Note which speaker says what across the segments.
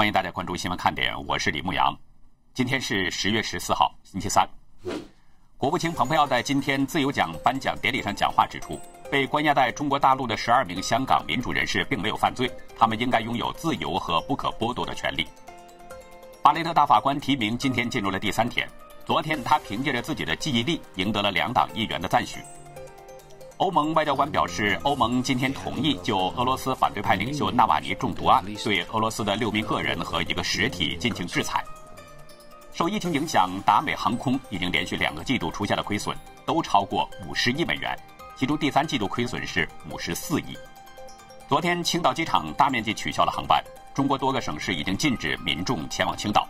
Speaker 1: 欢迎大家关注新闻看点，我是李牧阳。今天是十月十四号，星期三。国务卿蓬佩奥在今天自由奖颁奖典礼上讲话指出，被关押在中国大陆的十二名香港民主人士并没有犯罪，他们应该拥有自由和不可剥夺的权利。巴雷特大法官提名今天进入了第三天，昨天他凭借着自己的记忆力赢得了两党议员的赞许。欧盟外交官表示，欧盟今天同意就俄罗斯反对派领袖纳瓦尼中毒案，对俄罗斯的六名个人和一个实体进行制裁。受疫情影响，达美航空已经连续两个季度出现了亏损，都超过五十亿美元，其中第三季度亏损是五十四亿。昨天，青岛机场大面积取消了航班，中国多个省市已经禁止民众前往青岛。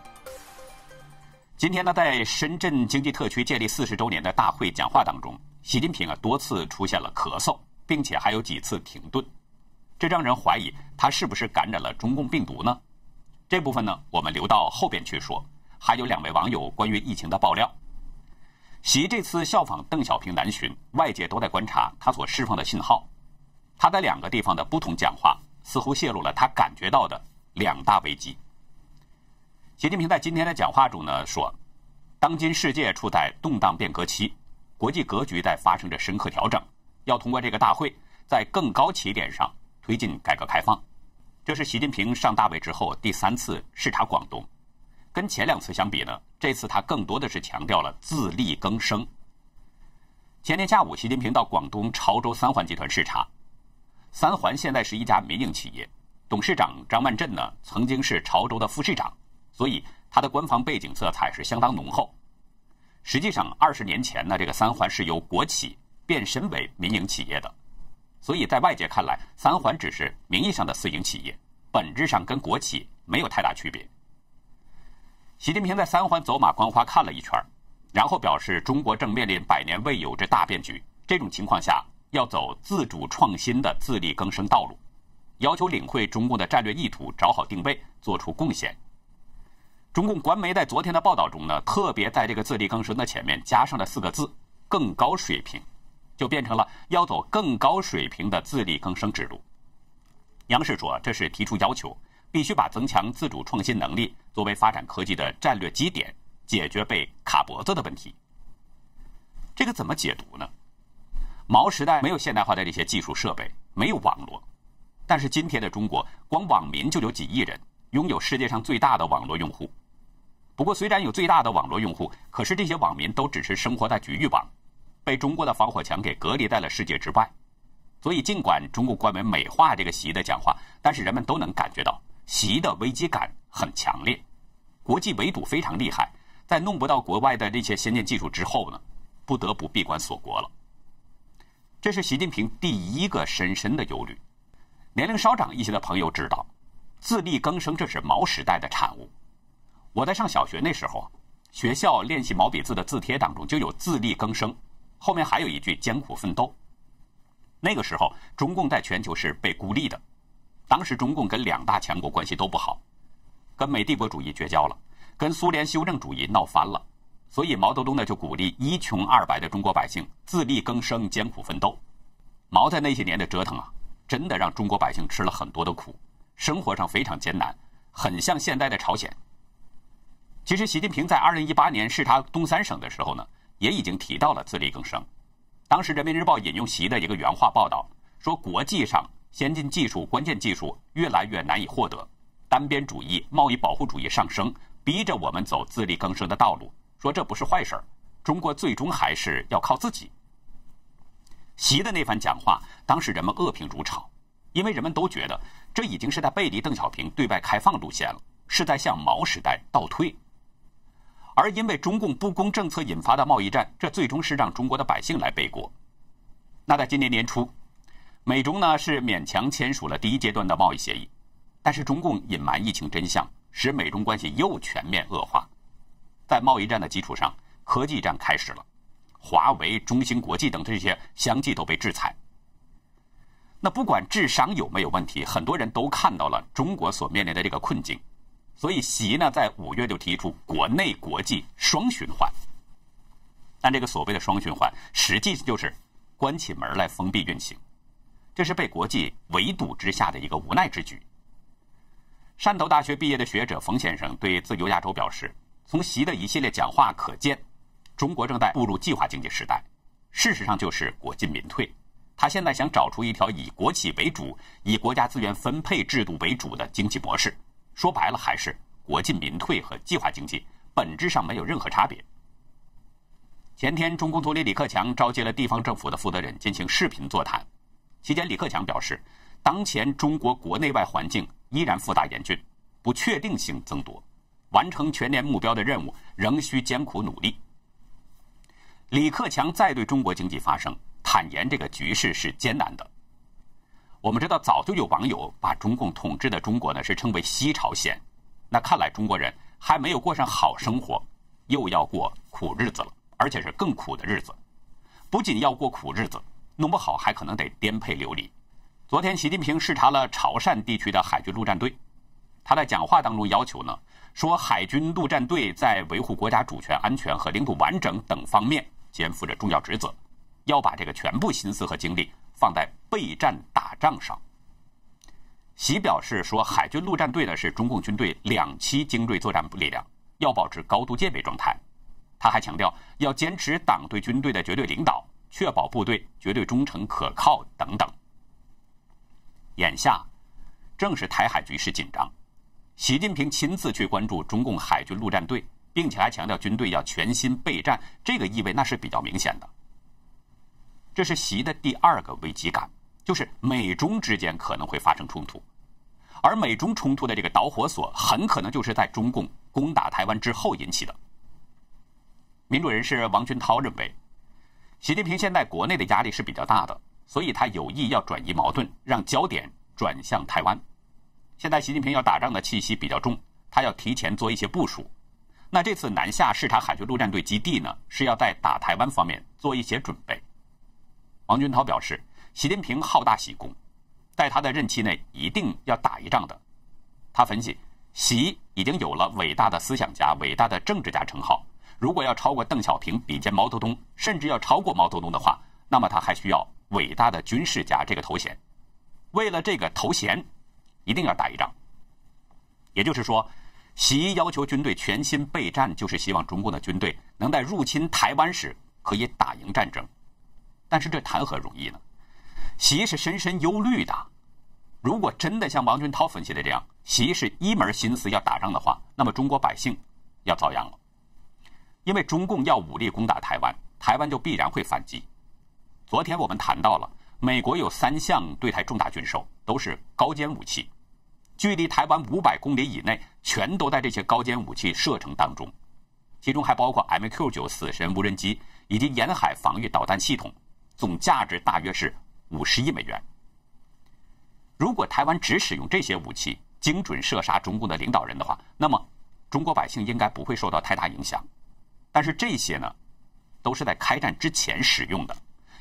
Speaker 1: 今天呢，在深圳经济特区建立四十周年的大会讲话当中。习近平啊多次出现了咳嗽，并且还有几次停顿，这让人怀疑他是不是感染了中共病毒呢？这部分呢，我们留到后边去说。还有两位网友关于疫情的爆料。习这次效仿邓小平南巡，外界都在观察他所释放的信号。他在两个地方的不同讲话，似乎泄露了他感觉到的两大危机。习近平在今天的讲话中呢说，当今世界处在动荡变革期。国际格局在发生着深刻调整，要通过这个大会在更高起点上推进改革开放。这是习近平上大位之后第三次视察广东，跟前两次相比呢，这次他更多的是强调了自力更生。前天下午，习近平到广东潮州三环集团视察，三环现在是一家民营企业，董事长张万振呢曾经是潮州的副市长，所以他的官方背景色彩是相当浓厚。实际上，二十年前呢，这个三环是由国企变身为民营企业的，所以在外界看来，三环只是名义上的私营企业，本质上跟国企没有太大区别。习近平在三环走马观花看了一圈，然后表示，中国正面临百年未有之大变局，这种情况下要走自主创新的自力更生道路，要求领会中共的战略意图，找好定位，做出贡献。中共官媒在昨天的报道中呢，特别在这个自力更生的前面加上了四个字“更高水平”，就变成了要走更高水平的自力更生之路。央视说，这是提出要求，必须把增强自主创新能力作为发展科技的战略基点，解决被卡脖子的问题。这个怎么解读呢？毛时代没有现代化的这些技术设备，没有网络，但是今天的中国，光网民就有几亿人，拥有世界上最大的网络用户。不过，虽然有最大的网络用户，可是这些网民都只是生活在局域网，被中国的防火墙给隔离在了世界之外。所以，尽管中国官媒美化这个习的讲话，但是人们都能感觉到习的危机感很强烈。国际围堵非常厉害，在弄不到国外的这些先进技术之后呢，不得不闭关锁国了。这是习近平第一个深深的忧虑。年龄稍长一些的朋友知道，自力更生这是毛时代的产物。我在上小学那时候，学校练习毛笔字的字帖当中就有“自力更生”，后面还有一句“艰苦奋斗”。那个时候，中共在全球是被孤立的。当时中共跟两大强国关系都不好，跟美帝国主义绝交了，跟苏联修正主义闹翻了。所以毛泽东呢就鼓励一穷二白的中国百姓自力更生、艰苦奋斗。毛在那些年的折腾啊，真的让中国百姓吃了很多的苦，生活上非常艰难，很像现在的朝鲜。其实，习近平在二零一八年视察东三省的时候呢，也已经提到了自力更生。当时，《人民日报》引用习的一个原话报道说：“国际上先进技术、关键技术越来越难以获得，单边主义、贸易保护主义上升，逼着我们走自力更生的道路。说这不是坏事儿，中国最终还是要靠自己。”习的那番讲话，当时人们恶评如潮，因为人们都觉得这已经是在背离邓小平对外开放路线了，是在向毛时代倒退。而因为中共不公政策引发的贸易战，这最终是让中国的百姓来背锅。那在今年年初，美中呢是勉强签署了第一阶段的贸易协议，但是中共隐瞒疫情真相，使美中关系又全面恶化。在贸易战的基础上，科技战开始了，华为、中芯国际等这些相继都被制裁。那不管智商有没有问题，很多人都看到了中国所面临的这个困境。所以，习呢在五月就提出国内国际双循环。但这个所谓的双循环，实际就是关起门来封闭运行，这是被国际围堵之下的一个无奈之举。汕头大学毕业的学者冯先生对自由亚洲表示：“从习的一系列讲话可见，中国正在步入计划经济时代，事实上就是国进民退。他现在想找出一条以国企为主、以国家资源分配制度为主的经济模式。说白了，还是国进民退和计划经济本质上没有任何差别。”前天，中共总理李克强召集了地方政府的负责人进行视频座谈，期间，李克强表示，当前中国国内外环境依然复杂严峻，不确定性增多，完成全年目标的任务仍需艰苦努力。李克强再对中国经济发声，坦言这个局势是艰难的。我们知道，早就有网友把中共统治的中国呢是称为“西朝鲜”，那看来中国人还没有过上好生活，又要过苦日子了。而且是更苦的日子，不仅要过苦日子，弄不好还可能得颠沛流离。昨天，习近平视察了潮汕地区的海军陆战队，他在讲话当中要求呢，说海军陆战队在维护国家主权、安全和领土完整等方面肩负着重要职责，要把这个全部心思和精力放在备战打仗上。习表示说，海军陆战队呢是中共军队两栖精锐作战力量，要保持高度戒备状态。他还强调要坚持党对军队的绝对领导，确保部队绝对忠诚可靠等等。眼下正是台海局势紧张，习近平亲自去关注中共海军陆战队，并且还强调军队要全心备战，这个意味那是比较明显的。这是习的第二个危机感，就是美中之间可能会发生冲突，而美中冲突的这个导火索很可能就是在中共攻打台湾之后引起的。民主人士王军涛认为，习近平现在国内的压力是比较大的，所以他有意要转移矛盾，让焦点转向台湾。现在习近平要打仗的气息比较重，他要提前做一些部署。那这次南下视察海军陆战队基地呢，是要在打台湾方面做一些准备。王军涛表示，习近平好大喜功，在他的任期内一定要打一仗的。他分析，习已经有了伟大的思想家、伟大的政治家称号。如果要超过邓小平，比肩毛泽东，甚至要超过毛泽东的话，那么他还需要伟大的军事家这个头衔。为了这个头衔，一定要打一仗。也就是说，习要求军队全心备战，就是希望中共的军队能在入侵台湾时可以打赢战争。但是这谈何容易呢？习是深深忧虑的。如果真的像王军涛分析的这样，习是一门心思要打仗的话，那么中国百姓要遭殃了。因为中共要武力攻打台湾，台湾就必然会反击。昨天我们谈到了，美国有三项对台重大军售，都是高尖武器，距离台湾五百公里以内，全都在这些高尖武器射程当中，其中还包括 MQ9 死神无人机以及沿海防御导弹系统，总价值大约是五十亿美元。如果台湾只使用这些武器，精准射杀中共的领导人的话，那么中国百姓应该不会受到太大影响。但是这些呢，都是在开战之前使用的。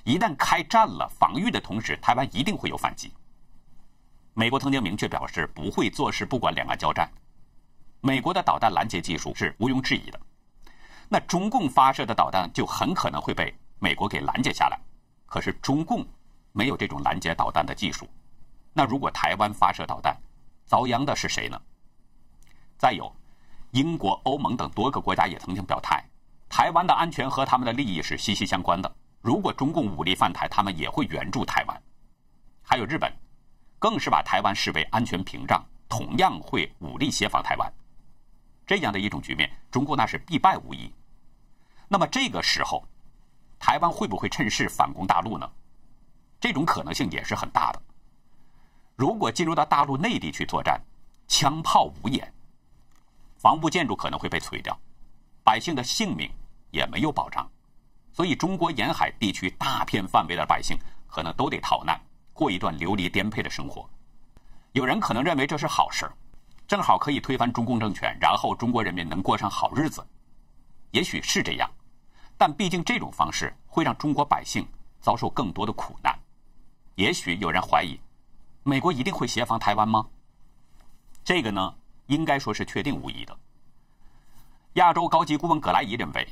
Speaker 1: 一旦开战了，防御的同时，台湾一定会有反击。美国曾经明确表示不会坐视不管两岸交战。美国的导弹拦截技术是毋庸置疑的，那中共发射的导弹就很可能会被美国给拦截下来。可是中共没有这种拦截导弹的技术，那如果台湾发射导弹，遭殃的是谁呢？再有，英国、欧盟等多个国家也曾经表态。台湾的安全和他们的利益是息息相关的。如果中共武力犯台，他们也会援助台湾。还有日本，更是把台湾视为安全屏障，同样会武力协防台湾。这样的一种局面，中国那是必败无疑。那么这个时候，台湾会不会趁势反攻大陆呢？这种可能性也是很大的。如果进入到大陆内地去作战，枪炮无眼，防部建筑可能会被摧掉。百姓的性命也没有保障，所以中国沿海地区大片范围的百姓可能都得逃难，过一段流离颠沛的生活。有人可能认为这是好事正好可以推翻中共政权，然后中国人民能过上好日子。也许是这样，但毕竟这种方式会让中国百姓遭受更多的苦难。也许有人怀疑，美国一定会协防台湾吗？这个呢，应该说是确定无疑的。亚洲高级顾问葛莱伊认为，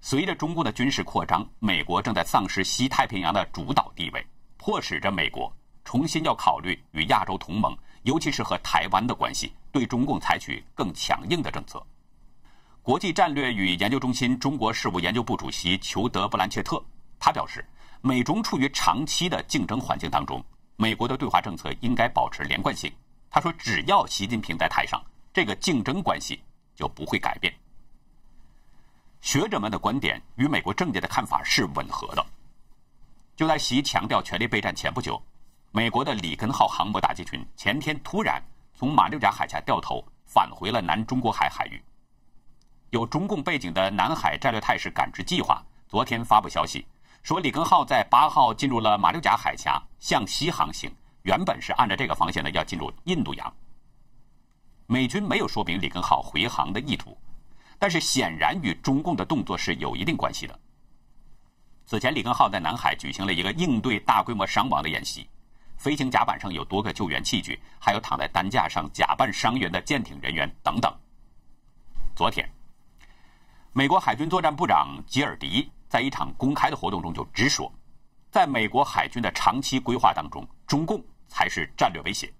Speaker 1: 随着中共的军事扩张，美国正在丧失西太平洋的主导地位，迫使着美国重新要考虑与亚洲同盟，尤其是和台湾的关系，对中共采取更强硬的政策。国际战略与研究中心中国事务研究部主席裘德·布兰切特他表示，美中处于长期的竞争环境当中，美国的对华政策应该保持连贯性。他说，只要习近平在台上，这个竞争关系就不会改变。学者们的观点与美国政界的看法是吻合的。就在习强调全力备战前不久，美国的里根号航母打击群前天突然从马六甲海峡掉头，返回了南中国海海域。有中共背景的南海战略态势感知计划昨天发布消息，说里根号在八号进入了马六甲海峡，向西航行，原本是按照这个方向呢要进入印度洋。美军没有说明里根号回航的意图。但是显然与中共的动作是有一定关系的。此前，里根号在南海举行了一个应对大规模伤亡的演习，飞行甲板上有多个救援器具，还有躺在担架上假扮伤员的舰艇人员等等。昨天，美国海军作战部长吉尔迪在一场公开的活动中就直说，在美国海军的长期规划当中，中共才是战略威胁。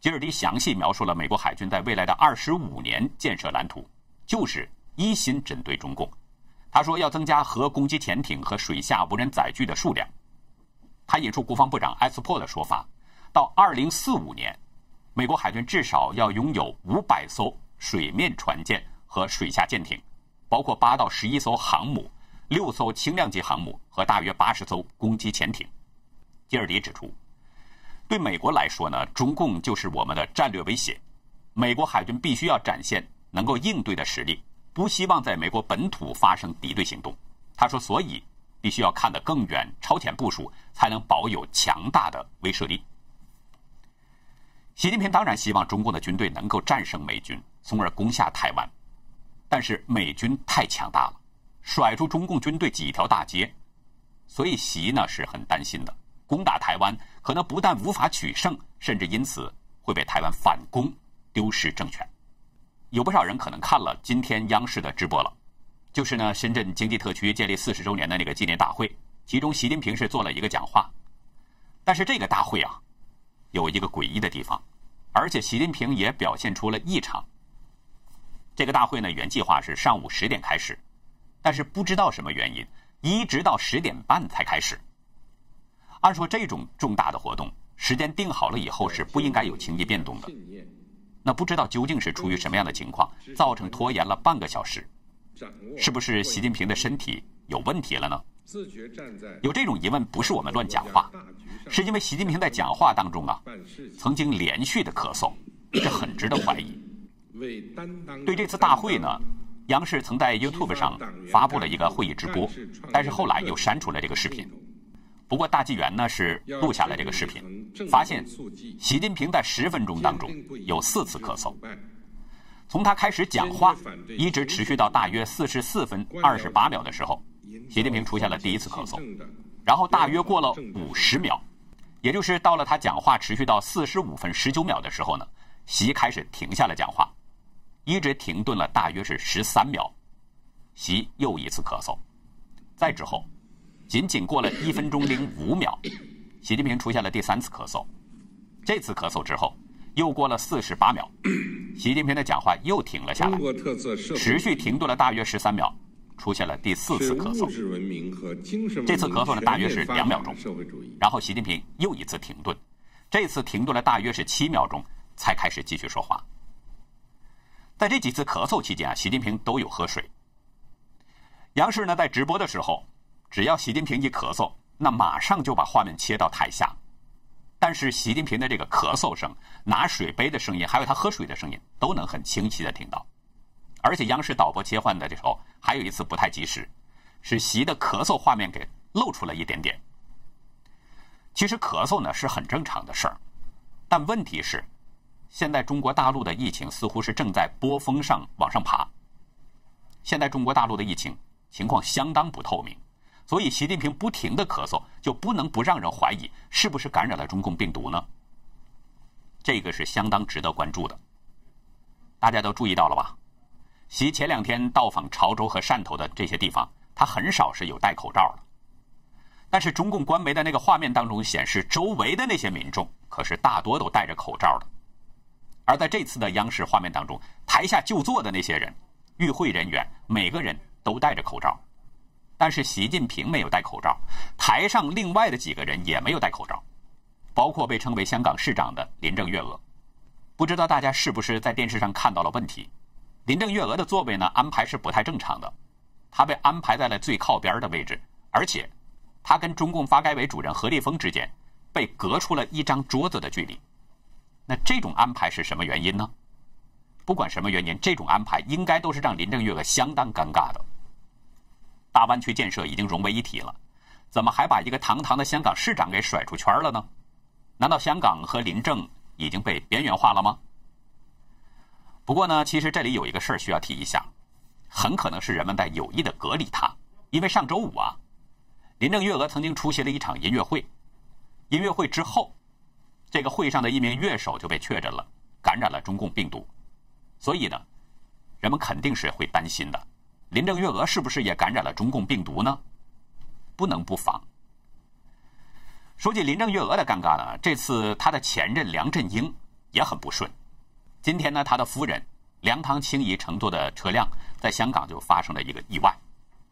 Speaker 1: 吉尔迪详细描述了美国海军在未来的二十五年建设蓝图。就是一心针对中共，他说要增加核攻击潜艇和水下无人载具的数量。他引述国防部长埃斯珀的说法，到二零四五年，美国海军至少要拥有五百艘水面船舰和水下舰艇，包括八到十一艘航母、六艘轻量级航母和大约八十艘攻击潜艇。吉尔迪指出，对美国来说呢，中共就是我们的战略威胁，美国海军必须要展现。能够应对的实力，不希望在美国本土发生敌对行动。他说，所以必须要看得更远，超前部署，才能保有强大的威慑力。习近平当然希望中共的军队能够战胜美军，从而攻下台湾。但是美军太强大了，甩出中共军队几条大街，所以习呢是很担心的。攻打台湾可能不但无法取胜，甚至因此会被台湾反攻，丢失政权。有不少人可能看了今天央视的直播了，就是呢深圳经济特区建立四十周年的那个纪念大会，其中习近平是做了一个讲话，但是这个大会啊，有一个诡异的地方，而且习近平也表现出了异常。这个大会呢原计划是上午十点开始，但是不知道什么原因，一直到十点半才开始。按说这种重大的活动，时间定好了以后是不应该有情节变动的。那不知道究竟是出于什么样的情况，造成拖延了半个小时？是不是习近平的身体有问题了呢？有这种疑问，不是我们乱讲话，是因为习近平在讲话当中啊，曾经连续的咳嗽，这很值得怀疑。对这次大会呢，央视曾在 YouTube 上发布了一个会议直播，但是后来又删除了这个视频。不过大纪元呢是录下了这个视频，发现习近平在十分钟当中有四次咳嗽，从他开始讲话一直持续到大约四十四分二十八秒的时候，习近平出现了第一次咳嗽，然后大约过了五十秒，也就是到了他讲话持续到四十五分十九秒的时候呢，习开始停下了讲话，一直停顿了大约是十三秒，习又一次咳嗽，再之后。仅仅过了一分钟零五秒，习近平出现了第三次咳嗽。这次咳嗽之后，又过了四十八秒，习近平的讲话又停了下来，持续停顿了大约十三秒，出现了第四次咳嗽。这次咳嗽呢，大约是两秒钟，然后习近平又一次停顿，这次停顿了大约是七秒钟，才开始继续说话。在这几次咳嗽期间啊，习近平都有喝水。央视呢，在直播的时候。只要习近平一咳嗽，那马上就把画面切到台下。但是习近平的这个咳嗽声、拿水杯的声音，还有他喝水的声音，都能很清晰的听到。而且央视导播切换的时候，还有一次不太及时，使习的咳嗽画面给露出了一点点。其实咳嗽呢是很正常的事儿，但问题是，现在中国大陆的疫情似乎是正在波峰上往上爬。现在中国大陆的疫情情况相当不透明。所以，习近平不停的咳嗽，就不能不让人怀疑是不是感染了中共病毒呢？这个是相当值得关注的。大家都注意到了吧？习前两天到访潮州和汕头的这些地方，他很少是有戴口罩的。但是，中共官媒的那个画面当中显示，周围的那些民众可是大多都戴着口罩的。而在这次的央视画面当中，台下就坐的那些人，与会人员每个人都戴着口罩，但是习近平没有戴口罩，台上另外的几个人也没有戴口罩，包括被称为香港市长的林郑月娥。不知道大家是不是在电视上看到了问题？林郑月娥的座位呢安排是不太正常的，她被安排在了最靠边的位置，而且她跟中共发改委主任何立峰之间被隔出了一张桌子的距离。那这种安排是什么原因呢？不管什么原因，这种安排应该都是让林郑月娥相当尴尬的。大湾区建设已经融为一体了，怎么还把一个堂堂的香港市长给甩出圈了呢？难道香港和林郑已经被边缘化了吗？不过呢，其实这里有一个事儿需要提一下，很可能是人们在有意的隔离他，因为上周五啊，林郑月娥曾经出席了一场音乐会，音乐会之后。这个会上的一名乐手就被确诊了，感染了中共病毒，所以呢，人们肯定是会担心的。林郑月娥是不是也感染了中共病毒呢？不能不防。说起林郑月娥的尴尬呢，这次她的前任梁振英也很不顺。今天呢，他的夫人梁唐清怡乘坐的车辆在香港就发生了一个意外，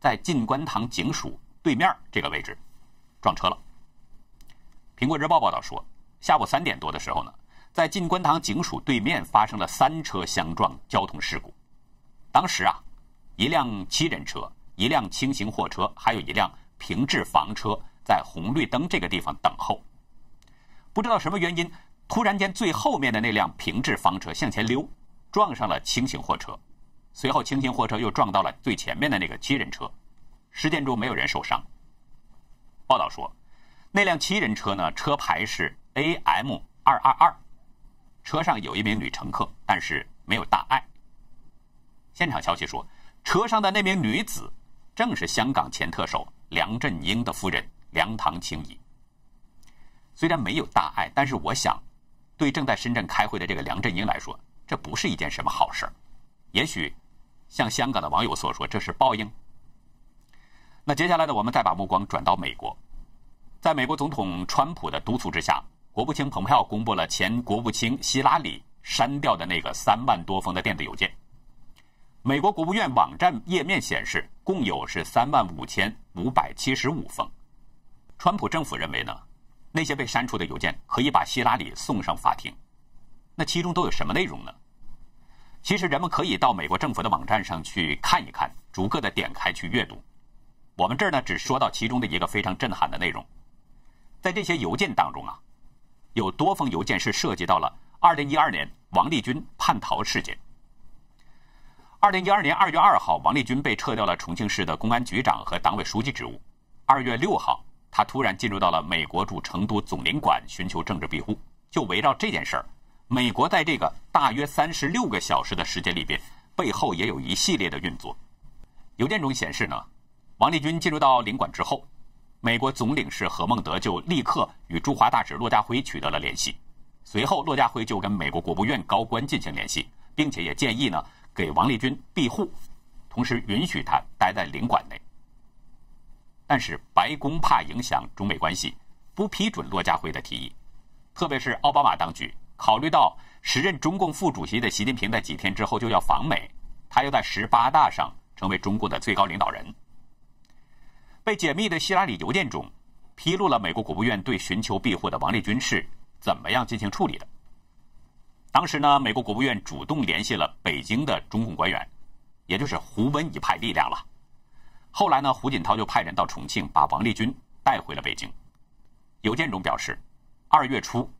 Speaker 1: 在进关塘警署对面这个位置撞车了。苹果日报报道说。下午三点多的时候呢，在进观塘警署对面发生了三车相撞交通事故。当时啊，一辆七人车、一辆轻型货车，还有一辆平置房车在红绿灯这个地方等候。不知道什么原因，突然间最后面的那辆平置房车向前溜，撞上了轻型货车。随后，轻型货车又撞到了最前面的那个七人车。事件中没有人受伤。报道说，那辆七人车呢，车牌是。A.M. 二二二，车上有一名女乘客，但是没有大碍。现场消息说，车上的那名女子正是香港前特首梁振英的夫人梁唐青怡。虽然没有大碍，但是我想，对正在深圳开会的这个梁振英来说，这不是一件什么好事也许，像香港的网友所说，这是报应。那接下来呢，我们再把目光转到美国，在美国总统川普的督促之下。国务卿蓬佩奥公布了前国务卿希拉里删掉的那个三万多封的电子邮件。美国国务院网站页面显示，共有是三万五千五百七十五封。川普政府认为呢，那些被删除的邮件可以把希拉里送上法庭。那其中都有什么内容呢？其实人们可以到美国政府的网站上去看一看，逐个的点开去阅读。我们这儿呢，只说到其中的一个非常震撼的内容，在这些邮件当中啊。有多封邮件是涉及到了2012年王立军叛逃事件。2012年2月2号，王立军被撤掉了重庆市的公安局长和党委书记职务。2月6号，他突然进入到了美国驻成都总领馆寻求政治庇护。就围绕这件事儿，美国在这个大约36个小时的时间里边，背后也有一系列的运作。邮件中显示呢，王立军进入到领馆之后。美国总领事何孟德就立刻与驻华大使骆家辉取得了联系，随后骆家辉就跟美国国务院高官进行联系，并且也建议呢给王立军庇护，同时允许他待在领馆内。但是白宫怕影响中美关系，不批准骆家辉的提议，特别是奥巴马当局考虑到时任中共副主席的习近平在几天之后就要访美，他要在十八大上成为中共的最高领导人。被解密的希拉里邮件中，披露了美国国务院对寻求庇护的王立军是怎么样进行处理的。当时呢，美国国务院主动联系了北京的中共官员，也就是胡温一派力量了。后来呢，胡锦涛就派人到重庆，把王立军带回了北京。邮件中表示，二月初，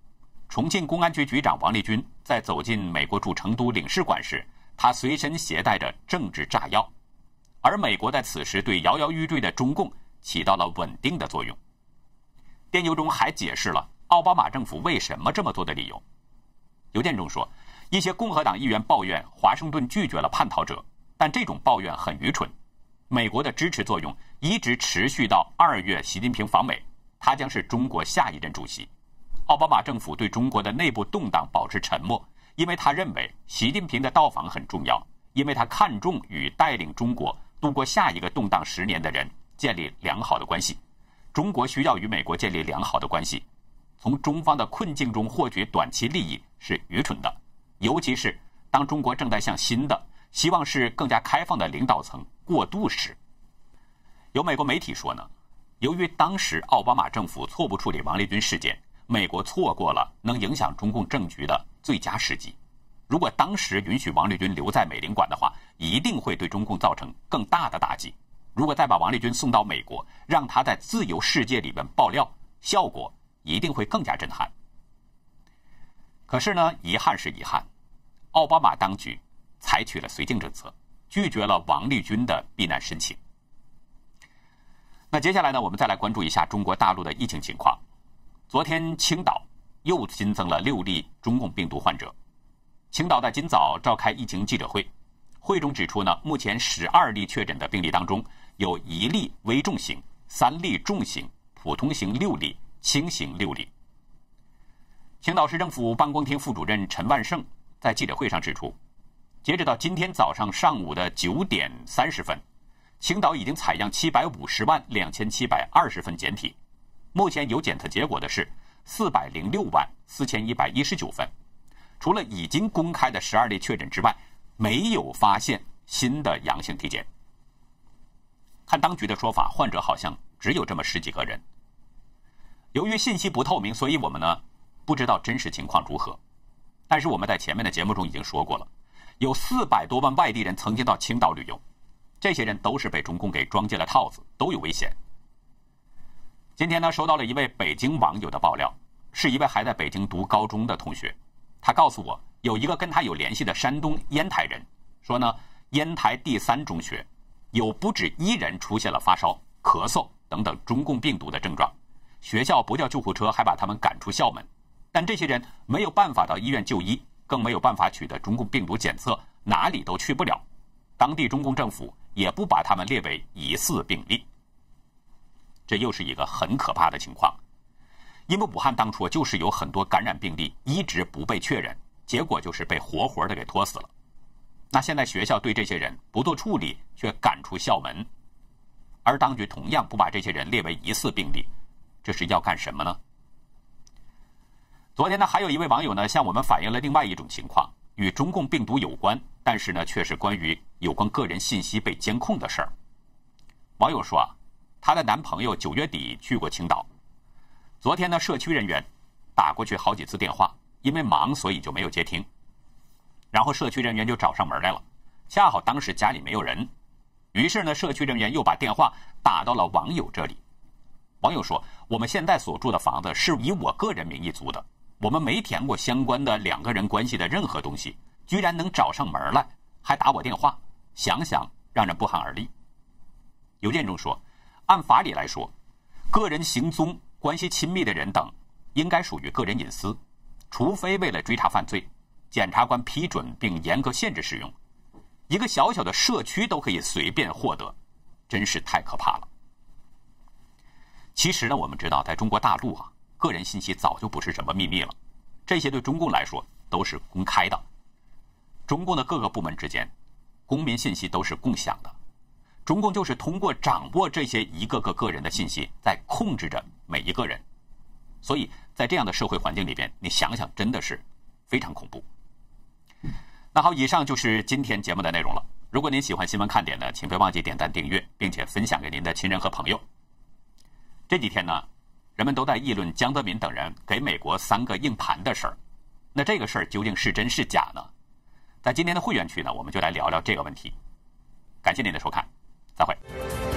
Speaker 1: 重庆公安局局长王立军在走进美国驻成都领事馆时，他随身携带着政治炸药。而美国在此时对摇摇欲坠的中共起到了稳定的作用。电邮中还解释了奥巴马政府为什么这么做的理由。邮件中说，一些共和党议员抱怨华盛顿拒绝了叛逃者，但这种抱怨很愚蠢。美国的支持作用一直持续到二月习近平访美，他将是中国下一任主席。奥巴马政府对中国的内部动荡保持沉默，因为他认为习近平的到访很重要，因为他看重与带领中国。度过下一个动荡十年的人建立良好的关系，中国需要与美国建立良好的关系。从中方的困境中获取短期利益是愚蠢的，尤其是当中国正在向新的、希望是更加开放的领导层过渡时。有美国媒体说呢，由于当时奥巴马政府错误处理王立军事件，美国错过了能影响中共政局的最佳时机。如果当时允许王立军留在美领馆的话，一定会对中共造成更大的打击。如果再把王立军送到美国，让他在自由世界里面爆料，效果一定会更加震撼。可是呢，遗憾是遗憾，奥巴马当局采取了绥靖政策，拒绝了王立军的避难申请。那接下来呢，我们再来关注一下中国大陆的疫情情况。昨天青岛又新增了六例中共病毒患者，青岛在今早召开疫情记者会，会中指出呢，目前十二例确诊的病例当中。有一例危重型，三例重型，普通型六例，轻型六例。青岛市政府办公厅副主任陈万胜在记者会上指出，截止到今天早上上午的九点三十分，青岛已经采样七百五十万两千七百二十份检体，目前有检测结果的是四百零六万四千一百一十九份。除了已经公开的十二例确诊之外，没有发现新的阳性体检。看当局的说法，患者好像只有这么十几个人。由于信息不透明，所以我们呢不知道真实情况如何。但是我们在前面的节目中已经说过了，有四百多万外地人曾经到青岛旅游，这些人都是被中共给装进了套子，都有危险。今天呢，收到了一位北京网友的爆料，是一位还在北京读高中的同学，他告诉我，有一个跟他有联系的山东烟台人说呢，烟台第三中学。有不止一人出现了发烧、咳嗽等等中共病毒的症状，学校不叫救护车，还把他们赶出校门。但这些人没有办法到医院就医，更没有办法取得中共病毒检测，哪里都去不了。当地中共政府也不把他们列为疑似病例。这又是一个很可怕的情况，因为武汉当初就是有很多感染病例一直不被确认，结果就是被活活的给拖死了。那现在学校对这些人不做处理，却赶出校门，而当局同样不把这些人列为疑似病例，这是要干什么呢？昨天呢，还有一位网友呢向我们反映了另外一种情况，与中共病毒有关，但是呢却是关于有关个人信息被监控的事儿。网友说啊，她的男朋友九月底去过青岛，昨天呢社区人员打过去好几次电话，因为忙所以就没有接听。然后社区人员就找上门来了，恰好当时家里没有人，于是呢，社区人员又把电话打到了网友这里。网友说：“我们现在所住的房子是以我个人名义租的，我们没填过相关的两个人关系的任何东西，居然能找上门来，还打我电话，想想让人不寒而栗。”邮件中说：“按法理来说，个人行踪、关系亲密的人等，应该属于个人隐私，除非为了追查犯罪。”检察官批准并严格限制使用，一个小小的社区都可以随便获得，真是太可怕了。其实呢，我们知道，在中国大陆啊，个人信息早就不是什么秘密了，这些对中共来说都是公开的。中共的各个部门之间，公民信息都是共享的，中共就是通过掌握这些一个个个人的信息，在控制着每一个人。所以在这样的社会环境里边，你想想，真的是非常恐怖。那好，以上就是今天节目的内容了。如果您喜欢新闻看点呢，请别忘记点赞、订阅，并且分享给您的亲人和朋友。这几天呢，人们都在议论江泽民等人给美国三个硬盘的事儿。那这个事儿究竟是真是假呢？在今天的会员区呢，我们就来聊聊这个问题。感谢您的收看，再会。